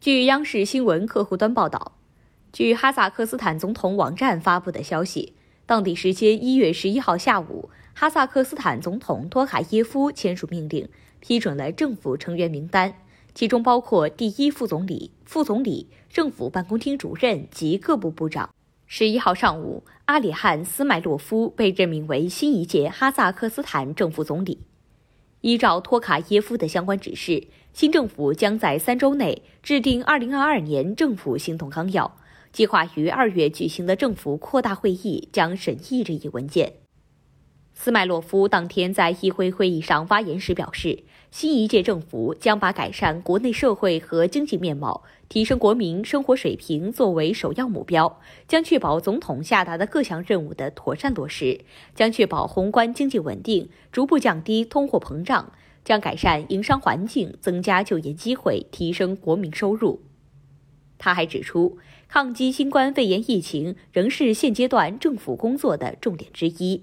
据央视新闻客户端报道，据哈萨克斯坦总统网站发布的消息，当地时间一月十一号下午，哈萨克斯坦总统托卡耶夫签署命令，批准了政府成员名单，其中包括第一副总理、副总理、政府办公厅主任及各部部长。十一号上午，阿里汉·斯迈洛夫被任命为新一届哈萨克斯坦政府总理。依照托卡耶夫的相关指示，新政府将在三周内制定2022年政府行动纲要，计划于二月举行的政府扩大会议将审议这一文件。斯麦洛夫当天在议会会议上发言时表示，新一届政府将把改善国内社会和经济面貌、提升国民生活水平作为首要目标，将确保总统下达的各项任务的妥善落实，将确保宏观经济稳定，逐步降低通货膨胀，将改善营商环境，增加就业机会，提升国民收入。他还指出，抗击新冠肺炎疫情仍是现阶段政府工作的重点之一。